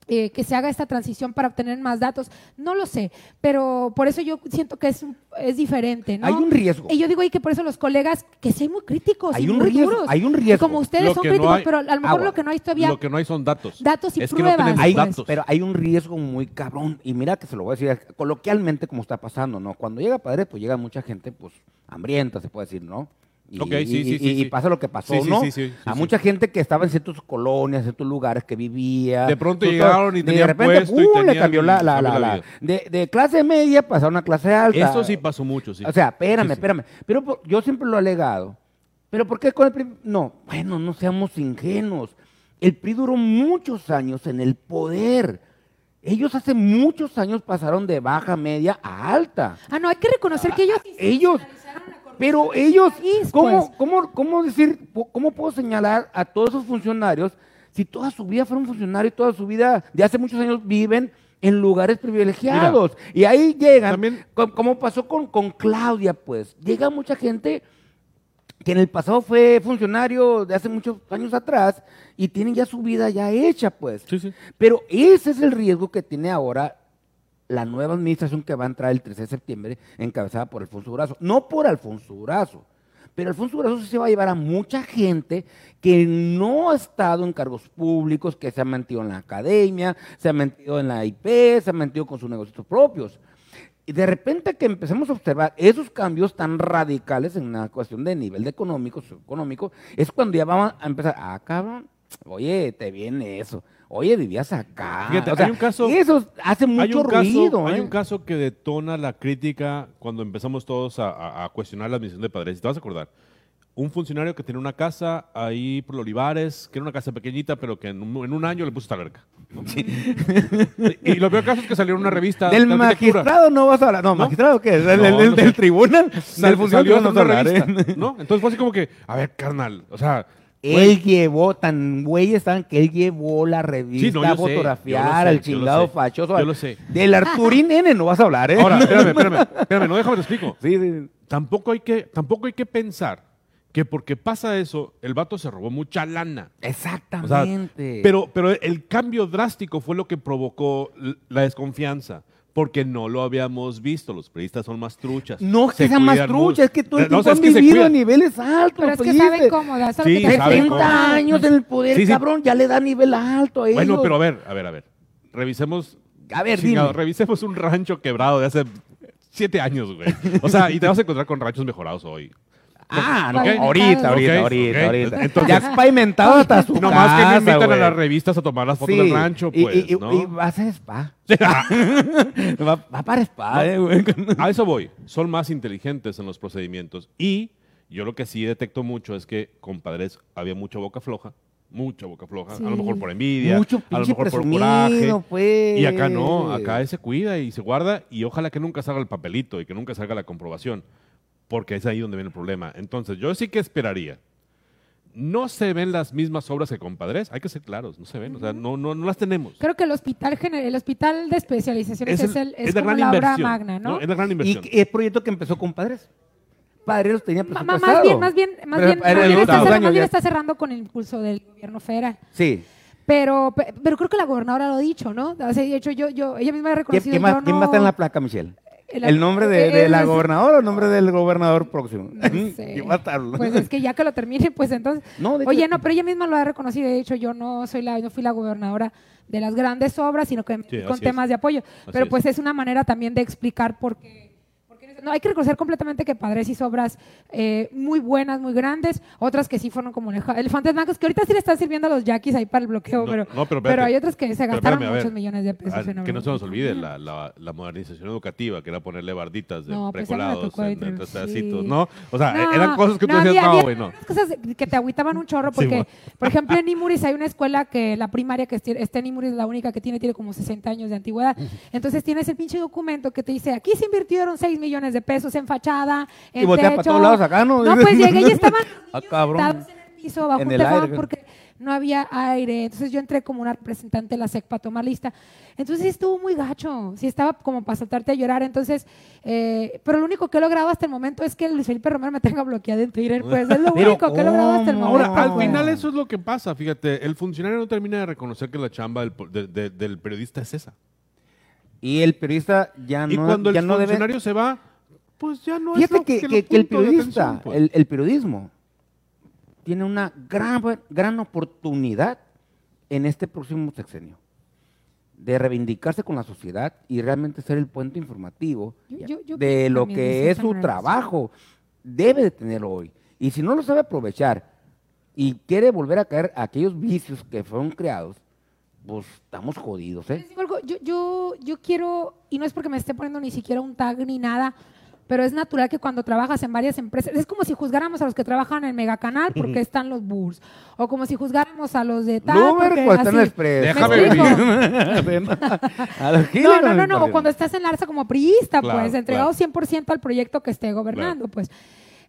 eh, que se haga esta transición para obtener más datos, no lo sé, pero por eso yo siento que es, un- es diferente, ¿no? Hay un riesgo. Y yo digo ahí que por eso los colegas, que sean muy críticos Hay y un muy riesgo, duros. hay un Y riesgo. Como ustedes Lo son no críticos, hay- pero a lo mejor Agua. lo que no hay todavía Lo que no hay son datos. datos y es pruebas. que no tenemos Hay, datos. pero hay un riesgo muy cabrón. Y mira que se lo voy a decir coloquialmente como está pasando, ¿no? Cuando llega padre, pues llega mucha gente, pues, hambrienta, se puede decir, ¿no? Y, Ok, sí, y- sí, y- sí, y pasa lo que pasó, ¿no? sí, sí, sí, a sí. mucha gente que estaba en ciertas colonias, en ciertos lugares que vivía. De pronto llegaron y de tenían repente, puesto y ¡pum! le cambió la, la, la- la la- vida. de, de clase media pasaron a clase alta. Eso sí pasó mucho, sí. O sea, espérame, Sí, sí. espérame. Pero por- yo siempre lo he alegado. ¿Pero por qué con el PRI? No, bueno, no seamos ingenuos. El PRI duró muchos años en el poder. Ellos hace muchos años pasaron de baja media a alta. Ah, no, hay que reconocer que ellos... Ellos, pero ellos, país, ¿cómo, pues. cómo, cómo decir, cómo puedo señalar a todos esos funcionarios si toda su vida fueron funcionarios, toda su vida de hace muchos años viven en lugares privilegiados? y ahí llegan, también- co- como pasó con, con Claudia, pues, llega mucha gente que en el pasado fue funcionario de hace muchos años atrás y tienen ya su vida ya hecha, pues. Sí, sí. Pero ese es el riesgo que tiene ahora la nueva administración que va a entrar el 13 de septiembre, encabezada por Alfonso Durazo. No por Alfonso Durazo, pero Alfonso Durazo sí se va a llevar a mucha gente que no ha estado en cargos públicos, que se ha metido en la academia, se ha metido en la IP, se ha metido con sus negocios propios. Y de repente que empecemos a observar esos cambios tan radicales en una cuestión de nivel económico, socioeconómico, es cuando ya vamos a empezar, ah, cabrón, oye, te viene eso, oye, vivías acá. Fíjate, O sea, hay un caso- Eso hace mucho hay un ruido. caso, hay ¿eh? un caso que detona la crítica cuando empezamos todos a, a- a cuestionar la admisión de padres. ¿Te vas a acordar? Un funcionario que tenía una casa ahí por los Olivares, que era una casa pequeñita, pero que en un, en un año le puso esta alberca. ¿no? y lo peor caso es que salió en una revista Del de magistrado no vas a hablar. No, magistrado qué es? ¿Del, No, del- no tribunal? Sal- del funcionario salió no vas a hablar, ¿eh? revista, ¿no? Entonces fue así como que, a ver, carnal, o sea, Él llevó, tan güey estaban que él llevó la revista Sí, no, a fotografiar al chingado fachoso. yo lo sé. Del Arturín N no vas a hablar, ¿eh? ahora, espérame, espérame, espérame, no déjame te explico. Sí, sí. Tampoco hay que, tampoco hay que pensar que porque pasa eso, el vato se robó mucha lana. O sea, Exactamente. pero, pero el cambio drástico fue lo que provocó la desconfianza. Porque no lo habíamos visto. Los periodistas son más truchas. no es que se sea más cuidan trucha, mucho. es que todo el no, tiempo es han vivido a niveles altos. Pero es que saben eso es Sí, lo que te saben 70 cómo. preguntaba. años en el poder, Sí, sí. cabrón, ya le da nivel alto a ellos. Bueno, pero a ver, a ver, a ver. Revisemos. A ver, chingado, dime. revisemos un rancho quebrado de hace siete años, güey. O sea, y te vas a encontrar con ranchos mejorados hoy. Ah, no, Ok. ahorita, ahorita, Ok, ahorita, ok. ahorita. Entonces- ya has pavimentado hasta su No más que me casa, invitan a güey. las revistas a tomar las fotos Sí, del rancho, pues, y, y- ¿no? y va a spa. va, va para spa, eh, güey. A eso voy. Son más inteligentes en los procedimientos. Y yo lo que sí detecto mucho es que, compadres, había mucha boca floja. Mucha boca floja. A lo Sí. mejor por envidia. Mucho a lo mejor por coraje. pues. Y acá no. Acá se cuida y se guarda. Y ojalá que nunca salga el papelito y que nunca salga la comprobación. Porque es ahí donde viene el problema. Entonces, yo sí que esperaría. No se ven las mismas obras que compadres. Hay que ser claros. No se ven. O sea, no, no, no las tenemos. Creo que el hospital, el hospital de especializaciones es, el, es, la como gran la obra magna, ¿no? Es la gran Y inversión. que- el proyecto que empezó con padres. Padres los tenía presupuestado. más bien, más bien, más Pero bien, más bien está, cerrando, años más bien está cerrando con el impulso del gobierno federal. Sí. Pero, pe- pero creo que la gobernadora lo ha dicho, ¿no? O sea, de hecho, yo, yo, ella misma ha ¿Quién, reconocido. quién más, quién no- va a estar en la placa, Michelle? ¿El nombre de, de la es- gobernadora o el nombre del gobernador próximo? No sé. Pues es que ya que lo termine, pues entonces. No, de hecho- Oye, no, pero ella misma lo ha reconocido. De hecho, yo no soy la, no fui la gobernadora de las grandes obras, sino que Sí, con temas es. de apoyo. Así pero es. pues es una manera también de explicar por qué. Qué No, hay que reconocer completamente que Padres hizo obras eh, muy buenas, muy grandes, otras que sí fueron como elefantes blancos, que ahorita sí le están sirviendo a los yaquis ahí para el bloqueo, No, pero, no, pero espérate. hay otras que se gastaron espérame, a ver. muchos millones de pesos. Ah, en que no se nos olvide la, la, la modernización educativa, que era ponerle barditas de No, pues precolados tocó en, sí. ¿no? O sea, eran cosas que tú decías, había- no, güey, no. cosas que te agüitaban un chorro porque, por ejemplo, en Imuris hay una escuela que la primaria que está en Imuris, la única que tiene, tiene como 60 años de antigüedad. Entonces tienes el pinche documento que te dice, aquí se invirtieron 6 millones de pesos en fachada, en Y voltea para techo. todos lados acá, ¿no? No, pues llegué y estaban Ah, cabrón. en el piso bajo En un el aire. porque no había aire. Entonces yo entré como una representante de la SEC para tomar lista. Entonces sí estuvo muy gacho, sí estaba como para saltarte a llorar. Entonces, eh, pero lo único que he logrado hasta el momento es que Luis Felipe Romero me tenga bloqueado en Twitter. Pues es lo Pero, único que he logrado hasta el momento. Ahora, al pues. final eso es lo que pasa, fíjate, el funcionario no termina de reconocer que la chamba del, de- de- periodista es esa. Y el periodista ya y no, cuando ya el no debe... funcionario se va, pues ya no es Fíjate lo que, que- que el periodista, atención, pues. el, el periodismo, tiene una gran, gran oportunidad en este próximo sexenio de reivindicarse con la sociedad y realmente ser el puente informativo Yo- yo- yo de lo que es su trabajo. Debe de tenerlo hoy. Y si no lo sabe aprovechar y quiere volver a caer a aquellos vicios que fueron creados, pues estamos jodidos, ¿eh? Yo, yo, yo quiero, y no es porque me esté poniendo ni siquiera un tag ni nada, pero es natural que cuando trabajas en varias empresas, es como si juzgáramos a los que trabajan en Megacanal porque están los Bulls, o como si juzgáramos a los de tal. Luber, porque pues en el así. Express. Déjame ¿Me explico? A los No, no, no, no, o cuando estás en la alza como priista, Claro, pues, entregado 100% al proyecto que esté gobernando, pues.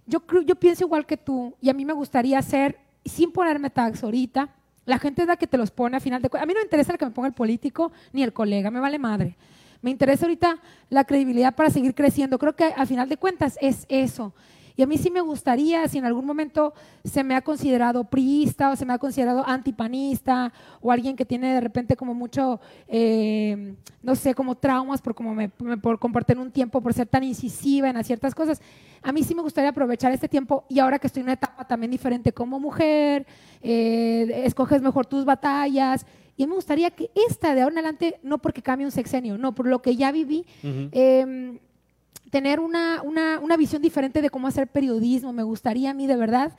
Yo, creo- yo pienso igual que tú, y a mí me gustaría hacer, sin ponerme tags ahorita, la gente es la que te los pone a final de cuentas. A mí no me interesa el que me ponga el político ni el colega, me vale madre. Me interesa ahorita la credibilidad para seguir creciendo. Creo que a final de cuentas es eso. Y a mí sí me gustaría, si en algún momento se me ha considerado priista o se me ha considerado antipanista o alguien que tiene de repente como mucho, eh, no sé, como traumas por como me, por comportar en un tiempo, por ser tan incisiva en ciertas cosas. A mí sí me gustaría aprovechar este tiempo y ahora que estoy en una etapa también diferente como mujer, eh, escoges mejor tus batallas. Y me gustaría que esta de ahora en adelante, no porque cambie un sexenio, no, por lo que ya viví, eh, tener una, una, una visión diferente de cómo hacer periodismo. Me gustaría a mí, de verdad,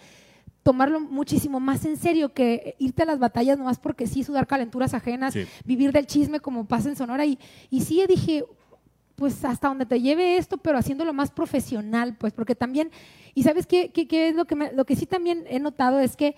tomarlo muchísimo más en serio que irte a las batallas nomás porque sí, sudar calenturas ajenas, Sí. vivir del chisme como pasa en Sonora. Y, y sí dije, pues hasta donde te lleve esto, pero haciéndolo más profesional, pues, porque también, y sabes qué, qué, qué es lo que, me- lo que sí también he notado es que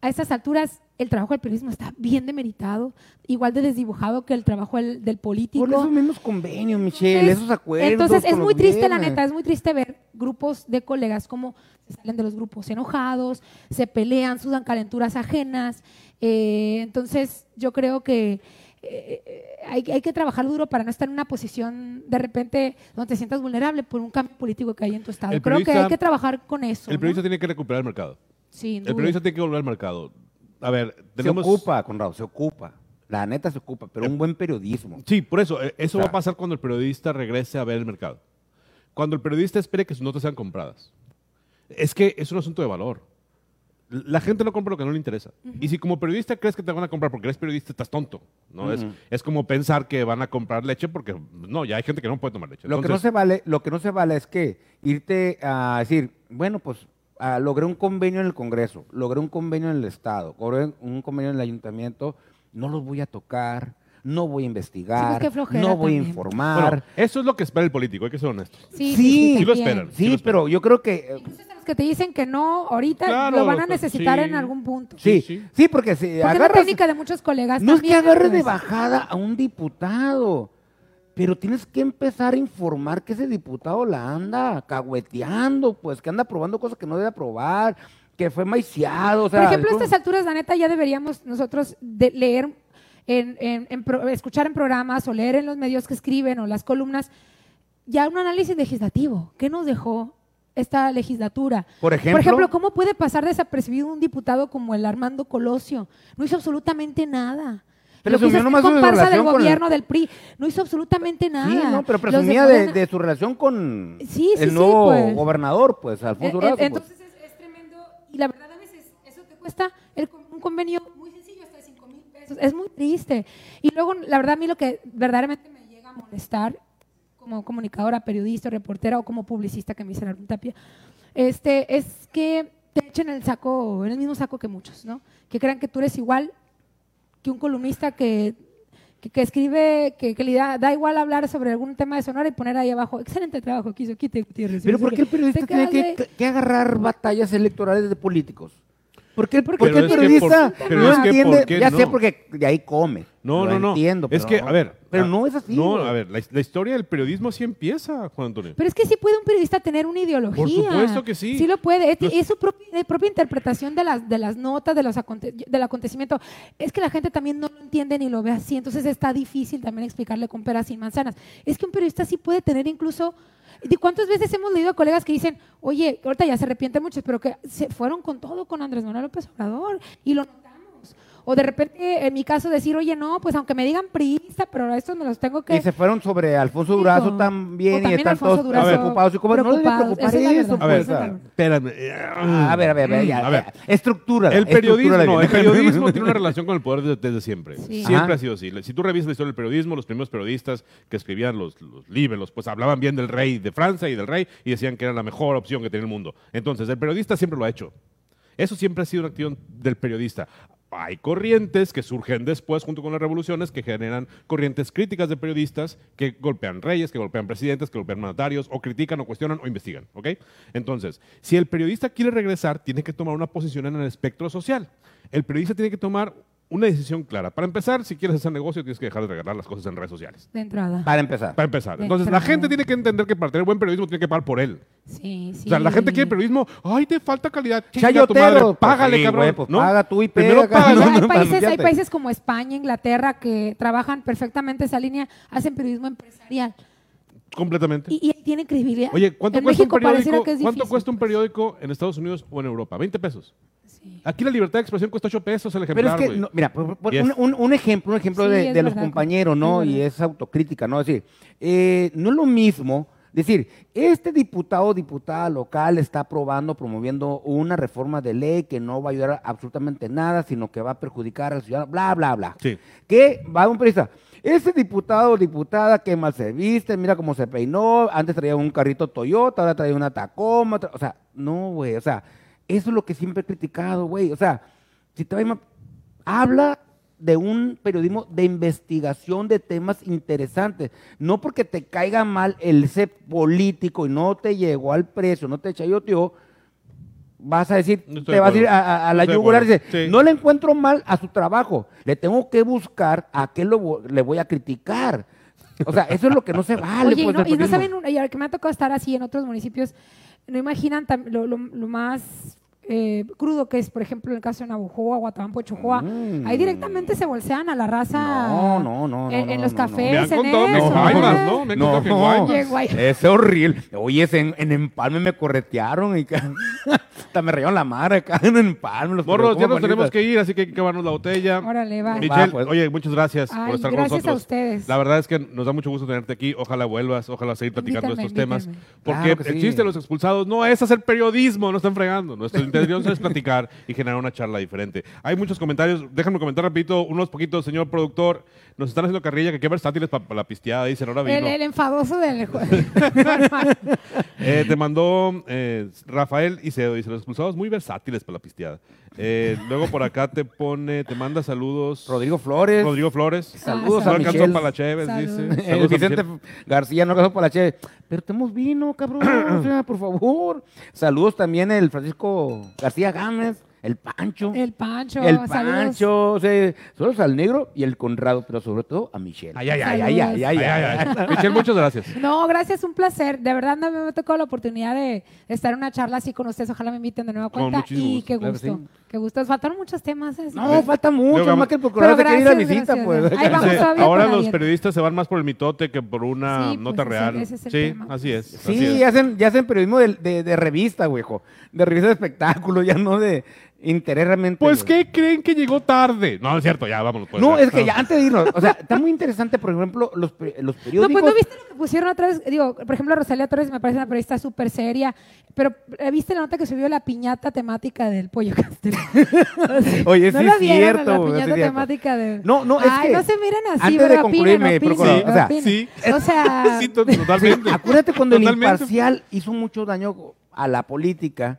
a estas alturas el trabajo del periodismo está bien demeritado, igual de desdibujado que el trabajo del, del político. Por esos mismos convenios, Michelle, Entonces- esos acuerdos. Entonces es muy triste, la neta, es muy triste ver grupos de colegas como se salen de los grupos enojados, se pelean, sudan calenturas ajenas. eh, entonces yo creo que eh, hay, hay que trabajar duro para no estar en una posición de repente donde te sientas vulnerable por un cambio político que hay en tu estado. Creo que hay que trabajar con eso. El ¿no? periodista tiene que recuperar el mercado. Sin El periodista tiene que volver al mercado. A ver, Se tenemos... ocupa, Conrado, se ocupa. La neta se ocupa, pero un buen periodismo. Sí, por eso. eh, Eso O sea- va a pasar cuando el periodista regrese a ver el mercado. Cuando el periodista espere que sus notas sean compradas. Es que es un asunto de valor. La gente no compra lo que no le interesa. Y si como periodista crees que te van a comprar porque eres periodista, estás tonto. ¿no? es, Ujú. es como pensar que van a comprar leche porque no, ya hay gente que no puede tomar leche. Lo que no se vale, lo que no se vale es que irte a decir, bueno, pues ah, logré un convenio en el Congreso, logré un convenio en el Estado, logré un convenio en el Ayuntamiento, no los voy a tocar, no voy a investigar, Sí, pues, no voy a informar. Bueno, eso es lo que espera el político, hay que ser honestos. Sí, Sí, sí, sí lo también. esperan. sí, lo esperan. pero yo creo que eh, Entonces, los que te dicen que no, ahorita Claro, lo van a que- necesitar sí. en algún punto. sí, sí. sí, porque si Porque es la técnica de muchos colegas no es que agarres de pues. bajada a un diputado, pero tienes que empezar a informar que ese diputado la anda cahueteando, pues que anda probando cosas que no debe aprobar, que fue maiciado, o sea, Por ejemplo, a estas alturas, la neta, ya deberíamos nosotros de leer, en, en- en pro- escuchar en programas o leer en los medios que escriben o las columnas, ya un análisis legislativo. ¿Qué nos dejó esta legislatura? Por ejemplo, ¿cómo puede pasar desapercibido un diputado como el Armando Colosio? No hizo absolutamente nada. Pero Lo que hizo es comparsa del el- gobierno del PRI. No hizo absolutamente nada. Sí, no, pero de presumía de, su relación con Sí, sí, el nuevo pues. gobernador, pues, Alfonso eh, Durazo. pues. Entonces es, es tremendo. Y la verdad, a veces eso te cuesta el un convenio muy sencillo, hasta de 5 mil pesos. Es muy triste. Y luego, la verdad, a mí lo que verdaderamente me llega a molestar como comunicadora, periodista, reportera o como publicista que me dice Arun Tapia, este, es que te echen el saco, en el mismo saco que muchos, ¿no? Que crean que tú eres igual que un columnista que, que, que escribe, que, que le da, da igual hablar sobre algún tema de Sonora y poner ahí abajo, excelente trabajo que hizo Quite Gutiérrez. Pero ¿por qué el periodista tiene que, que agarrar batallas electorales de políticos? ¿Por qué, el periodista no es que entiende? ¿por qué ya sé porque de ahí come. No, Lo no, no. entiendo. es pero que, no. a ver. Pero ah, no es así. No, güey. a ver, la, la historia del periodismo sí empieza, Juan Antonio. Pero es que sí puede un periodista tener una ideología. Por supuesto que sí. Sí lo puede. Es, Los- es su propia, eh, propia interpretación de las, de las notas, de los aconte- del acontecimiento. Es que la gente también no lo entiende ni lo ve así. Entonces está difícil también explicarle con peras y manzanas. Es que un periodista sí puede tener incluso... ¿De cuántas veces hemos leído a colegas que dicen, oye, ahorita ya se arrepienten muchos, pero que se fueron con todo con Andrés Manuel López Obrador y lo? O de repente, en mi caso, decir, oye, no, pues aunque me digan priista, pero estos me los tengo que... Y se fueron sobre Alfonso Durazo también o y también están Alfonso todos Durazo preocupados. ¿Y cómo no debe preocupados. preocupar Esa es la eso? verdad. A ver, pues, espérame. a ver, a ver, a ver, ya, A ver. ya. Estructura. El periodismo, no, el periodismo tiene una relación con el poder desde, desde siempre. Sí. Siempre Ajá. ha sido así. Si tú revisas la historia del periodismo, los primeros periodistas que escribían los, los libros, pues hablaban bien del rey de Francia y del rey y decían que era la mejor opción que tenía el mundo. Entonces, el periodista siempre lo ha hecho. Eso siempre ha sido una acción del periodista. Hay corrientes que surgen después, junto con las revoluciones, que generan corrientes críticas de periodistas que golpean reyes, que golpean presidentes, que golpean mandatarios, o critican, o cuestionan, o investigan. ¿ok? Entonces, si el periodista quiere regresar, tiene que tomar una posición en el espectro social. El periodista tiene que tomar una decisión clara. Para empezar, si quieres hacer negocio, tienes que dejar de regalar las cosas en redes sociales. De entrada. Para empezar. Para empezar. De Entonces, la gente tiene que entender que para tener buen periodismo tiene que pagar por él. Sí, sí. O sea, la gente quiere periodismo. Ay, te falta calidad. Chayotero, madre, pues, Págale, sí, cabrón. güey, pues, ¿no? paga tú y Primero pega, paga. Hay, países, hay países como España, Inglaterra, que trabajan perfectamente esa línea, hacen periodismo empresarial Completamente. y, y tienen credibilidad. Oye, ¿cuánto en cuesta México un periódico? que es ¿Cuánto difícil. cuesta un periódico en Estados Unidos o en Europa? 20 pesos. Sí. Aquí la libertad de expresión cuesta 8 pesos el Pero ejemplar, es que, no, mira, por- por- un, un- un ejemplo, un ejemplo Sí, de, los compañeros, ¿no? Y es autocrítica, ¿no? Es decir, eh, no es lo mismo decir, este diputado o diputada local está aprobando, promoviendo una reforma de ley que no va a ayudar a absolutamente nada, sino que va a perjudicar al ciudadano, bla, bla, bla. Sí. Que va un periodista. Ese diputado o diputada que mal se viste, mira cómo se peinó, antes traía un carrito Toyota, ahora traía una Tacoma, tra- o sea, no, güey, o sea, eso es lo que siempre he criticado, güey, o sea, si te va a ir ma- habla de un periodismo de investigación de temas interesantes, no porque te caiga mal el ese político y no te llegó al precio, no te chayoteó, vas a decir, No te vas a ir a, a- a No la yugular y acuerdo. dice, Sí. no le encuentro mal a su trabajo, le tengo que buscar a qué lo, le voy a criticar. O sea, eso es lo que no se vale. Oye, y pues, no, y no saben, y ahora que me ha tocado estar así en otros municipios, no imaginan lo más eh, crudo que es, por ejemplo, en el caso de Navojoa, Guatabampo, Chojoa. Mm. Ahí directamente se bolsean a la raza No, no, no, en, no, en no, los no, cafés. Me han en contado eso. ¿no? Me han No, contado que en Guaymas. Oye, Guay- Es horrible. Oye, en, en Empalme me corretearon y hasta me rayaron la madre acá en Empalme. Los Morros, ya nos tenemos que ir, así que hay que acabarnos la botella. Órale, va. Michelle, Va, pues. oye, muchas gracias Ay, por estar con gracias a nosotros. ustedes. La verdad es que nos da mucho gusto tenerte aquí. Ojalá vuelvas, ojalá seguir platicando de Invítame, estos temas. Porque Claro que el sí. chiste de los expulsados no es hacer periodismo, no están fregando. Nuestra intención es platicar y generar una charla diferente. Hay muchos comentarios. Déjame comentar rapidito, unos poquitos, señor productor. Nos están haciendo carrilla que qué versátiles para la pisteada. Dicen, ahora vino. El, el enfadoso del Eh, te mandó eh, Rafael Icedo, dice, los expulsados muy versátiles para la pisteada. Eh, luego por acá te pone, te manda saludos. Rodrigo Flores. Rodrigo Flores. Saludos no a alcanzó para la Chévez, Saludos. dice. Saludos Vicente Michelle. García no casó por la Che. Pero tenemos vino, cabrón. o sea, por favor. Saludos también el Francisco García Gámez, el Pancho. El Pancho. El. Pancho, o sea, saludos al negro y el Conrado, pero sobre todo a Michelle. Ay, ay, ay, ay, ay, ay, Ay, ay, ay, ay. ay. Michelle, muchas gracias. No, gracias, un placer. De verdad no me ha tocado la oportunidad de estar en una charla así con ustedes. Ojalá me inviten de nueva cuenta. Y gusto, qué claro gusto. sí. Qué gusto. Faltaron muchos temas. ¿eh? No, falta mucho, Luego, más que el procurador se quiere ir a visita, gracias. pues. Ahí vamos Sí, ahora los periodistas se van más por el mitote que por una Sí, nota real. ese es el sí, tema. así es. así Sí, es. ya hacen, ya hacen periodismo de, de, de revista, güejo. De revista de espectáculos, ya no de, interés realmente. Pues. ¿qué creen que llegó tarde? No, es cierto, ya, vámonos. pues, No, ya. es que ya antes de irnos, o sea, está muy interesante, por ejemplo, los, los No, periódicos. pues no viste lo que pusieron otra vez. Digo, por ejemplo, Rosalía Torres me parece una periodista súper seria. Pero ¿eh, ¿viste la nota que subió la piñata temática del pollo castel? Oye, ¿No sí la es vieron, cierto, La sí piñata es cierto. temática de. No, no, es Ay, que no se miren así, antes de pero concluir, opinen, mi opinen, procurador, o sea, sí. O sea, Sí, totalmente. Acuérdate cuando el imparcial hizo mucho daño a la política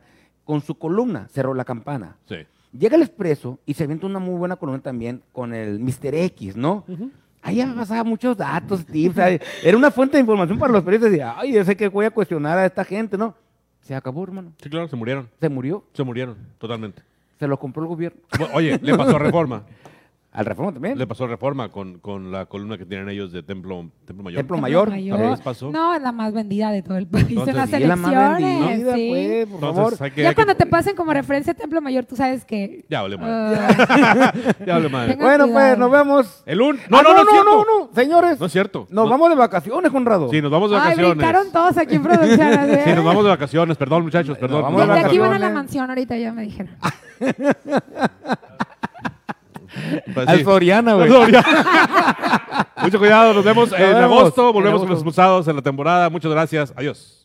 con su columna, cerró la campana. Sí. Llega el expreso y se avienta una muy buena columna también con el Mr. X, ¿no? Ahí ya pasaba muchos datos, tips. Era una fuente de información para los periodistas. Decía, ay, yo sé que voy a cuestionar a esta gente, ¿no? Se acabó, hermano. Sí, claro, se murieron. Se murió. Se murieron, totalmente. Se lo compró el gobierno. Oye, le pasó a Reforma. Al Reforma también. Le pasó a Reforma con, con la columna que tienen ellos de Templo, Templo Mayor. Templo Mayor. También les pasó. No, es la más vendida de todo el país Entonces, en las Sí, es la más elecciones. vendida, sí. pues, por Entonces, favor. que- ya que- cuando te pasen como referencia a Templo Mayor, tú sabes que. Ya vale madre. ah, Ya madre. Tenga Bueno, pues, nos vemos. El un... Ah, No, no, no, no, no, no, señores. No es cierto. Nos No- vamos de vacaciones, Conrado. Sí, nos vamos de Ay, vacaciones. brincaron todos aquí en producción. Sí, ¿eh? nos vamos de vacaciones. Perdón, muchachos, perdón. vamos De, aquí van a la mansión ahorita, ya me dijeron. Pues Al sí. Soriana, güey. Mucho cuidado, nos vemos en vemos agosto. en Volvemos con agosto. los expulsados en la temporada. Muchas gracias. Adiós.